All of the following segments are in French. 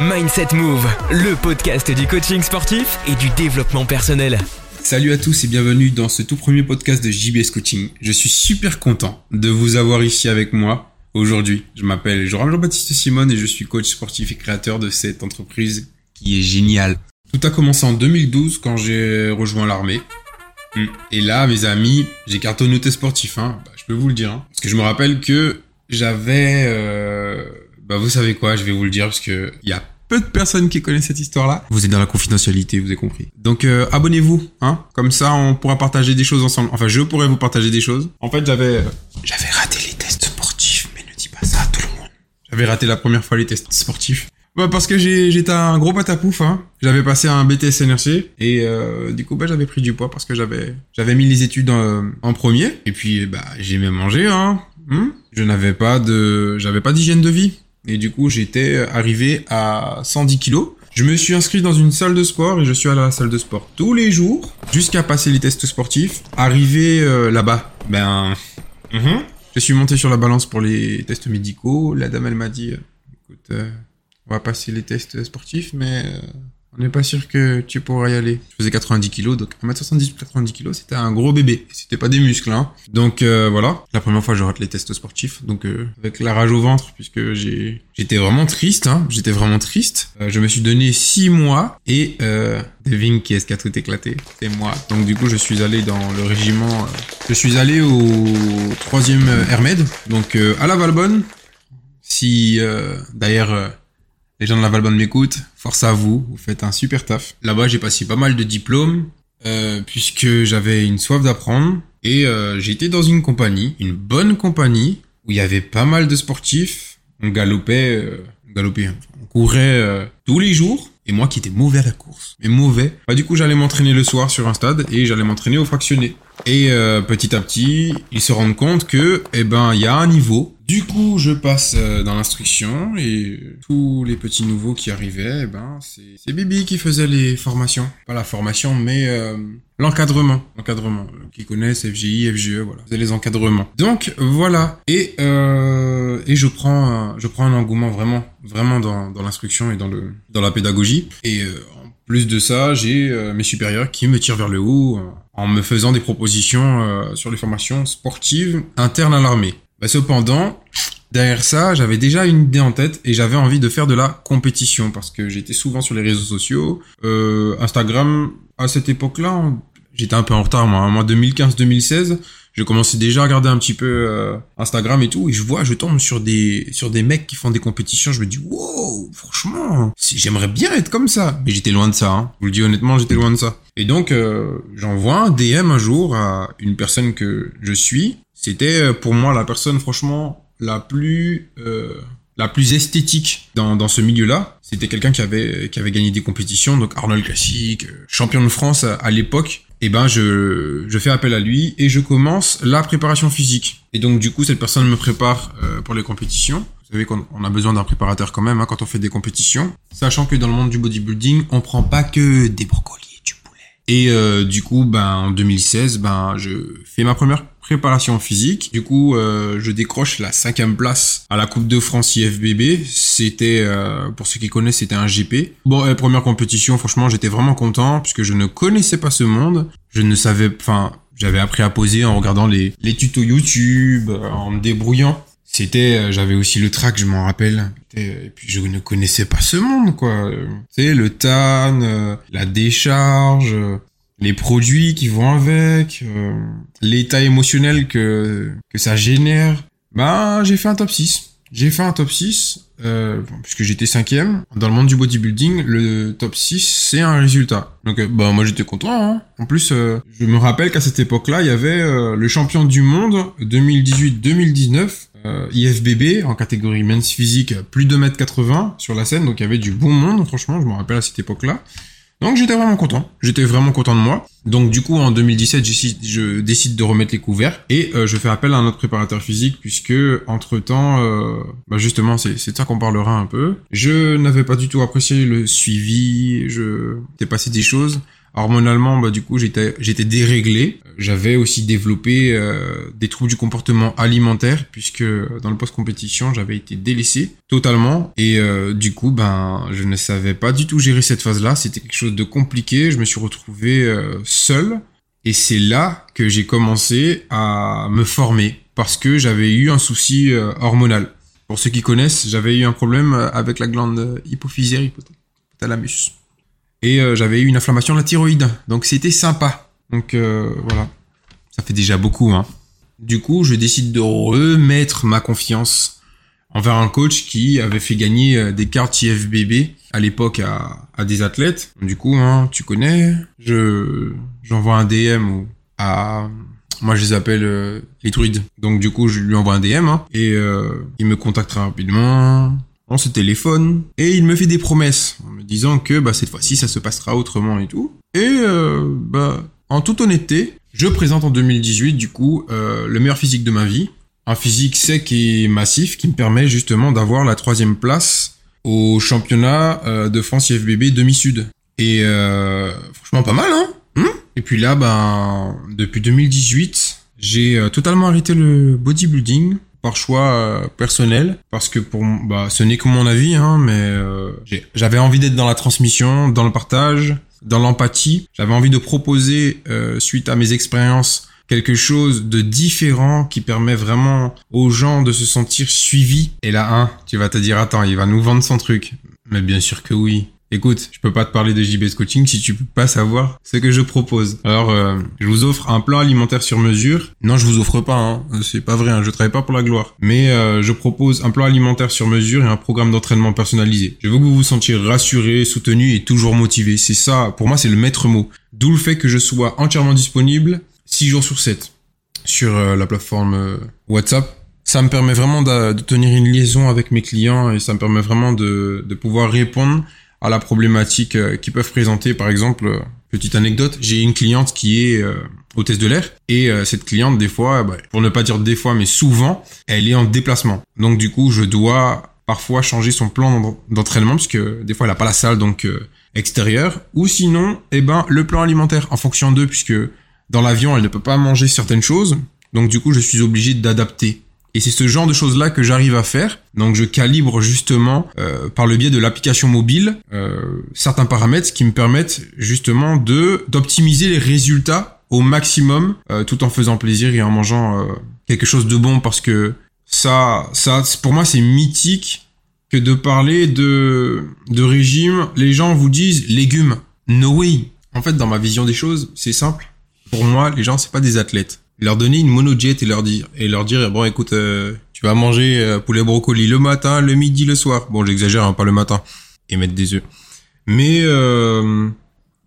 Mindset Move, le podcast du coaching sportif et du développement personnel. Salut à tous et bienvenue dans ce tout premier podcast de JBS Coaching. Je suis super content de vous avoir ici avec moi aujourd'hui. Je m'appelle Jean-Baptiste Simone et je suis coach sportif et créateur de cette entreprise qui est géniale. Tout a commencé en 2012 quand j'ai rejoint l'armée. Hmm. Et là, mes amis, j'ai cartonné sportif, hein. Bah, je peux vous le dire. Hein. Parce que je me rappelle que j'avais... Euh bah vous savez quoi, je vais vous le dire parce que il y a peu de personnes qui connaissent cette histoire-là. Vous êtes dans la confidentialité, vous avez compris. Donc euh, abonnez-vous, hein. Comme ça, on pourra partager des choses ensemble. Enfin, je pourrais vous partager des choses. En fait, j'avais euh, j'avais raté les tests sportifs, mais ne dis pas ça à tout le monde. J'avais raté la première fois les tests sportifs. Bah parce que j'étais un gros patapouf, hein. J'avais passé un BTS NRC et euh, du coup bah j'avais pris du poids parce que j'avais j'avais mis les études en, premier et puis bah j'ai même mangé hein. Hmm? Je n'avais pas de j'avais pas d'hygiène de vie. Et du coup, j'étais arrivé à 110 kilos. Je me suis inscrit dans une salle de sport et je suis à la salle de sport tous les jours jusqu'à passer les tests sportifs. Arrivé euh, là-bas, ben, mhm. je suis monté sur la balance pour les tests médicaux. La dame, elle m'a dit, écoute, euh, on va passer les tests sportifs, mais euh, on n'est pas sûr que tu pourras y aller. Je faisais 90 kilos, donc 1m70 90 kilos, c'était un gros bébé. C'était pas des muscles, hein. Donc euh, voilà, la première fois je rate les tests sportifs, donc euh, avec la rage au ventre, puisque j'ai j'étais vraiment triste, hein. J'étais vraiment triste. Euh, je me suis donné 6 mois et euh, devine qui est-ce qui tout éclaté C'est moi. Donc du coup je suis allé dans le régiment, je suis allé au troisième Hermed, donc à la Valbonne. Si d'ailleurs les gens de la Valbonne m'écoutent, force à vous, vous faites un super taf. Là-bas, j'ai passé pas mal de diplômes, euh, puisque j'avais une soif d'apprendre. Et euh, j'étais dans une compagnie, une bonne compagnie, où il y avait pas mal de sportifs. On galopait, euh, on courait tous les jours. Et moi qui étais mauvais à la course, mais mauvais. Bah du coup j'allais m'entraîner le soir sur un stade et j'allais m'entraîner au fractionné. Et petit à petit, ils se rendent compte que, eh ben, il y a un niveau. Du coup, je passe euh, dans l'instruction et tous les petits nouveaux qui arrivaient, eh ben, c'est Bibi qui faisait les formations. Pas la formation, mais euh, l'encadrement. L'encadrement. Qui connaissent FGI, FGE, voilà. C'est les encadrements. Donc, voilà. Et, et je prends, je prends un engouement vraiment, vraiment dans, dans l'instruction et dans le, dans la pédagogie. Et plus de ça, j'ai euh, mes supérieurs qui me tirent vers le haut euh, en me faisant des propositions euh, sur les formations sportives internes à l'armée. Bah, cependant, derrière ça, j'avais déjà une idée en tête et j'avais envie de faire de la compétition parce que j'étais souvent sur les réseaux sociaux. Instagram, à cette époque-là, j'étais un peu en retard, moi. Hein. Moi, 2015-2016, je commençais déjà à regarder un petit peu euh, Instagram et tout, et je vois, je tombe sur des sur des mecs qui font des compétitions. Je me dis, wow, franchement, j'aimerais bien être comme ça. Mais j'étais loin de ça. Hein. Je vous le dis honnêtement, j'étais loin de ça. Et donc, euh, j'envoie un DM un jour à une personne que je suis. C'était euh, pour moi la personne, franchement, la plus euh, la plus esthétique dans, dans ce milieu-là. C'était quelqu'un qui avait qui avait gagné des compétitions, donc Arnold Classic, champion de France à l'époque et eh ben je, je fais appel à lui et je commence la préparation physique. Et donc du coup cette personne me prépare euh, pour les compétitions. Vous savez qu'on a besoin d'un préparateur quand même hein, quand on fait des compétitions, sachant que dans le monde du bodybuilding on prend pas que des brocolis et du poulet. Et euh, du coup ben en 2016 ben je fais ma première préparation physique. Du coup, euh, je décroche la cinquième place à la Coupe de France IFBB. C'était, euh, pour ceux qui connaissent, c'était un GP. Bon, euh, première compétition, franchement, j'étais vraiment content puisque je ne connaissais pas ce monde. Je ne savais, enfin, j'avais appris à poser en regardant les, les tutos YouTube, en me débrouillant. C'était, j'avais aussi le track, je m'en rappelle. Et puis je ne connaissais pas ce monde, quoi. Tu sais, le TAN, la décharge, les produits qui vont avec, euh, l'état émotionnel que, que ça génère, bah j'ai fait un top 6. J'ai fait un top 6, euh, puisque j'étais cinquième. Dans le monde du bodybuilding, le top 6, c'est un résultat. Donc euh, bah moi j'étais content. Hein. En plus, euh, je me rappelle qu'à cette époque-là, il y avait le champion du monde 2018-2019, IFBB, en catégorie men's physique, plus de 2m80 sur la scène. Donc il y avait du bon monde, franchement, je me rappelle à cette époque-là. Donc j'étais vraiment content. J'étais vraiment content de moi. Donc du coup en 2017 je décide de remettre les couverts et euh, je fais appel à un autre préparateur physique puisque entre temps euh, bah justement c'est c'est ça qu'on parlera un peu. Je n'avais pas du tout apprécié le suivi. Je t'ai passé des choses hormonalement, bah du coup j'étais déréglé. J'avais aussi développé euh, des troubles du comportement alimentaire puisque dans le post-compétition j'avais été délaissé totalement et euh, du coup ben je ne savais pas du tout gérer cette phase-là. C'était quelque chose de compliqué. Je me suis retrouvé euh, seul et c'est là que j'ai commencé à me former parce que j'avais eu un souci hormonal. Pour ceux qui connaissent, j'avais eu un problème avec la glande hypophysaire hypothalamus et euh, j'avais eu une inflammation de la thyroïde. Donc c'était sympa. Donc euh, voilà, ça fait déjà beaucoup. Hein. Du coup, je décide de remettre ma confiance envers un coach qui avait fait gagner euh, des cartes IFBB à l'époque à, des athlètes. Du coup, hein, tu connais, je j'envoie un DM à moi je les appelle les druides. Donc du coup, je lui envoie un DM hein, et il me contacte très rapidement on se téléphone et il me fait des promesses disant que bah, cette fois-ci ça se passera autrement et tout. Et euh, bah, en toute honnêteté, je présente en 2018 du coup euh, le meilleur physique de ma vie, un physique sec et massif qui me permet justement d'avoir la troisième place au championnat euh, de France IFBB demi-sud. Et franchement pas mal hein hmm Et puis là, ben depuis 2018, j'ai totalement arrêté le bodybuilding par choix euh, personnel parce que pour bah ce n'est que mon avis hein, mais euh, j'avais envie d'être dans la transmission, dans le partage, dans l'empathie. J'avais envie de proposer euh, suite à mes expériences quelque chose de différent qui permet vraiment aux gens de se sentir suivis. Et là, hein, tu vas te dire attends, il va nous vendre son truc. Mais bien sûr que oui écoute, je peux pas te parler de JBS Coaching si tu peux pas savoir ce que je propose. Alors, euh, je vous offre un plan alimentaire sur mesure. Non, je vous offre pas, hein. c'est pas vrai, hein. je travaille pas pour la gloire. Mais euh, je propose un plan alimentaire sur mesure et un programme d'entraînement personnalisé. Je veux que vous vous sentiez rassuré, soutenu et toujours motivé. C'est ça, pour moi, c'est le maître mot. D'où le fait que je sois entièrement disponible 6 jours sur 7 sur euh, la plateforme WhatsApp ça me permet vraiment de, tenir une liaison avec mes clients et ça me permet vraiment de, de pouvoir répondre à la problématique euh, qu'ils peuvent présenter. Par exemple, euh, petite anecdote, j'ai une cliente qui est euh, hôtesse de l'air et cette cliente des fois, bah, pour ne pas dire des fois, mais souvent, elle est en déplacement. Donc du coup, je dois parfois changer son plan d'entraînement puisque des fois elle a pas la salle donc extérieure ou sinon, eh ben le plan alimentaire en fonction d'eux puisque dans l'avion elle ne peut pas manger certaines choses. Donc du coup, je suis obligé d'adapter et c'est ce genre de choses-là que j'arrive à faire. Donc je calibre justement euh, par le biais de l'application mobile euh, certains paramètres qui me permettent justement de d'optimiser les résultats au maximum euh, tout en faisant plaisir et en mangeant quelque chose de bon parce que ça ça pour moi c'est mythique que de parler de de régime. Les gens vous disent légumes. No way. En fait dans ma vision des choses c'est simple. Pour moi les gens c'est pas des athlètes leur donner une monojet et leur dire et leur dire bon écoute euh, tu vas manger euh, poulet brocoli le matin, le midi, le soir. Bon j'exagère hein, pas le matin et mettre des œufs. Mais euh,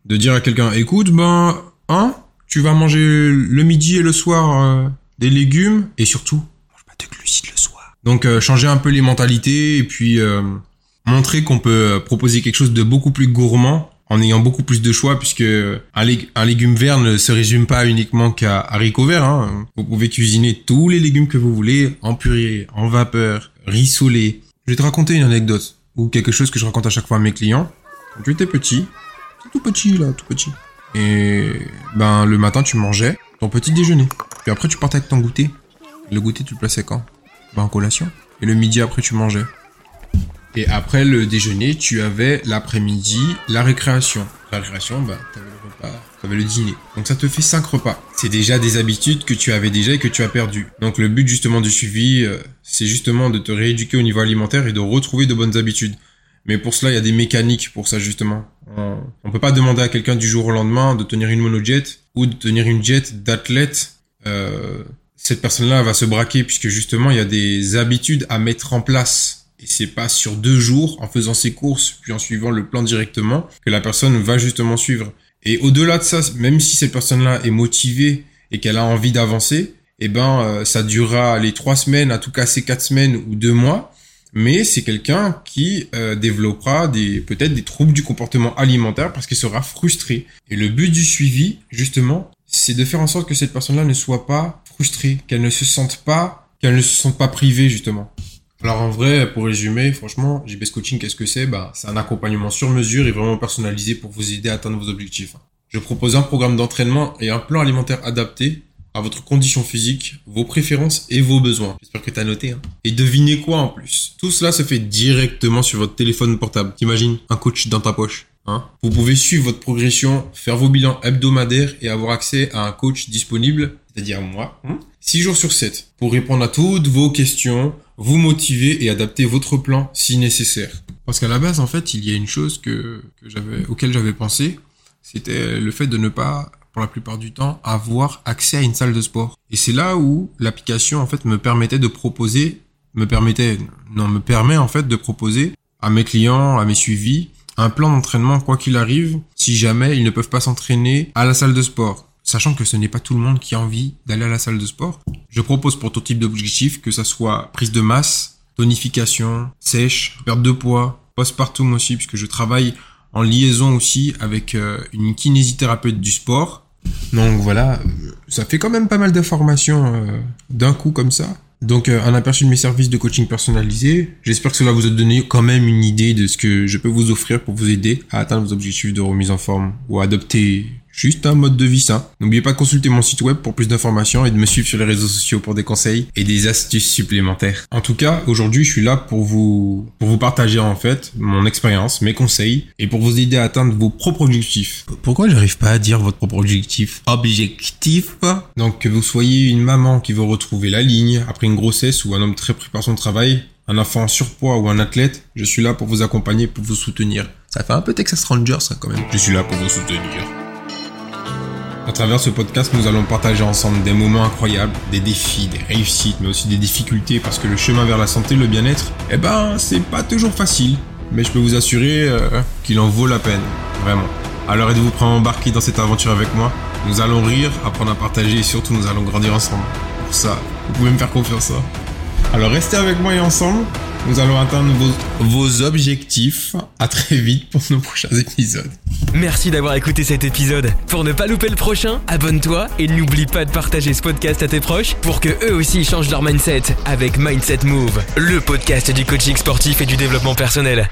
de dire à quelqu'un écoute ben hein tu vas manger le midi et le soir des légumes et surtout mange pas de glucides le soir. Donc changer un peu les mentalités et puis montrer qu'on peut proposer quelque chose de beaucoup plus gourmand en ayant beaucoup plus de choix puisque un, légume vert ne se résume pas uniquement qu'à haricots verts. Hein. Vous pouvez cuisiner tous les légumes que vous voulez en purée, en vapeur, rissolé. Je vais te raconter une anecdote ou quelque chose que je raconte à chaque fois à mes clients. Quand tu étais petit, tout petit là, tout petit. Et ben le matin tu mangeais ton petit déjeuner. Puis après tu partais avec ton goûter. Le goûter tu le plaçais quand? Ben en collation. Et le midi après tu mangeais. Et après le déjeuner, tu avais l'après-midi la récréation. La récréation, bah, t'avais le repas, t'avais le dîner. Donc ça te fait cinq repas. C'est déjà des habitudes que tu avais déjà et que tu as perdu. Donc le but justement du suivi, euh, c'est justement de te rééduquer au niveau alimentaire et de retrouver de bonnes habitudes. Mais pour cela, il y a des mécaniques pour ça justement. On, on peut pas demander à quelqu'un du jour au lendemain de tenir une monojet ou de tenir une jet d'athlète. Euh, cette personne-là va se braquer puisque justement il y a des habitudes à mettre en place et c'est pas sur deux jours, en faisant ses courses, puis en suivant le plan directement, que la personne va justement suivre. Et au-delà de ça, même si cette personne-là est motivée et qu'elle a envie d'avancer, eh ben, euh, ça durera les trois semaines, à tout casser quatre semaines ou deux mois. Mais c'est quelqu'un qui euh, développera peut-être des troubles du comportement alimentaire parce qu'il sera frustré. Et le but du suivi, justement, c'est de faire en sorte que cette personne-là ne soit pas frustrée, qu'elle ne se sente pas, qu'elle ne se sente pas privée justement. Alors en vrai, pour résumer, franchement, JBS Coaching, qu'est-ce que c'est? Bah, C'est un accompagnement sur mesure et vraiment personnalisé pour vous aider à atteindre vos objectifs. Je propose un programme d'entraînement et un plan alimentaire adapté à votre condition physique, vos préférences et vos besoins. J'espère que tu as noté. Hein. Et devinez quoi en plus? Tout cela se fait directement sur votre téléphone portable. T'imagines? Un coach dans ta poche Hein? Vous pouvez suivre votre progression, faire vos bilans hebdomadaires et avoir accès à un coach disponible, c'est-à-dire moi, 6 jours sur 7, pour répondre à toutes vos questions, vous motiver et adapter votre plan si nécessaire. Parce qu'à la base, en fait, il y a une chose que, que j'avais, auquel j'avais pensé, c'était le fait de ne pas, pour la plupart du temps, avoir accès à une salle de sport. Et c'est là où l'application, en fait, me permettait de proposer, me permettait, non, me permet, en fait, de proposer à mes clients, à mes suivis, un plan d'entraînement quoi qu'il arrive, si jamais ils ne peuvent pas s'entraîner à la salle de sport. Sachant que ce n'est pas tout le monde qui a envie d'aller à la salle de sport. Je propose pour tout type d'objectif, que ça soit prise de masse, tonification, sèche, perte de poids, postpartum aussi, puisque je travaille en liaison aussi avec euh, une kinésithérapeute du sport. Donc voilà, ça fait quand même pas mal d'informations euh, d'un coup comme ça. Donc euh, un aperçu de mes services de coaching personnalisé. J'espère que cela vous a donné quand même une idée de ce que je peux vous offrir pour vous aider à atteindre vos objectifs de remise en forme ou adopter juste un mode de vie sain. N'oubliez pas de consulter mon site web pour plus d'informations et de me suivre sur les réseaux sociaux pour des conseils et des astuces supplémentaires. En tout cas, aujourd'hui, je suis là pour vous pour vous partager en fait mon expérience, mes conseils et pour vous aider à atteindre vos propres objectifs. Pourquoi j'arrive pas à dire votre propre objectif? Objectif? Donc que vous soyez une maman qui veut retrouver la ligne après une grossesse ou un homme très pris par son travail, un enfant en surpoids ou un athlète, je suis là pour vous accompagner, pour vous soutenir. Ça fait un peu Texas Rangers ça quand même. Je suis là pour vous soutenir. À travers ce podcast, nous allons partager ensemble des moments incroyables, des défis, des réussites, mais aussi des difficultés parce que le chemin vers la santé, le bien-être, eh ben, c'est pas toujours facile. Mais je peux vous assurer euh, qu'il en vaut la peine, vraiment. Alors êtes-vous prêt à embarquer dans cette aventure avec moi? Nous allons rire, apprendre à partager et surtout nous allons grandir ensemble. Pour ça, vous pouvez me faire confiance. Hein. Alors restez avec moi et ensemble, nous allons atteindre vos, objectifs. À très vite pour nos prochains épisodes. Merci d'avoir écouté cet épisode. Pour ne pas louper le prochain, abonne-toi et n'oublie pas de partager ce podcast à tes proches pour que eux aussi changent leur mindset avec Mindset Move, le podcast du coaching sportif et du développement personnel.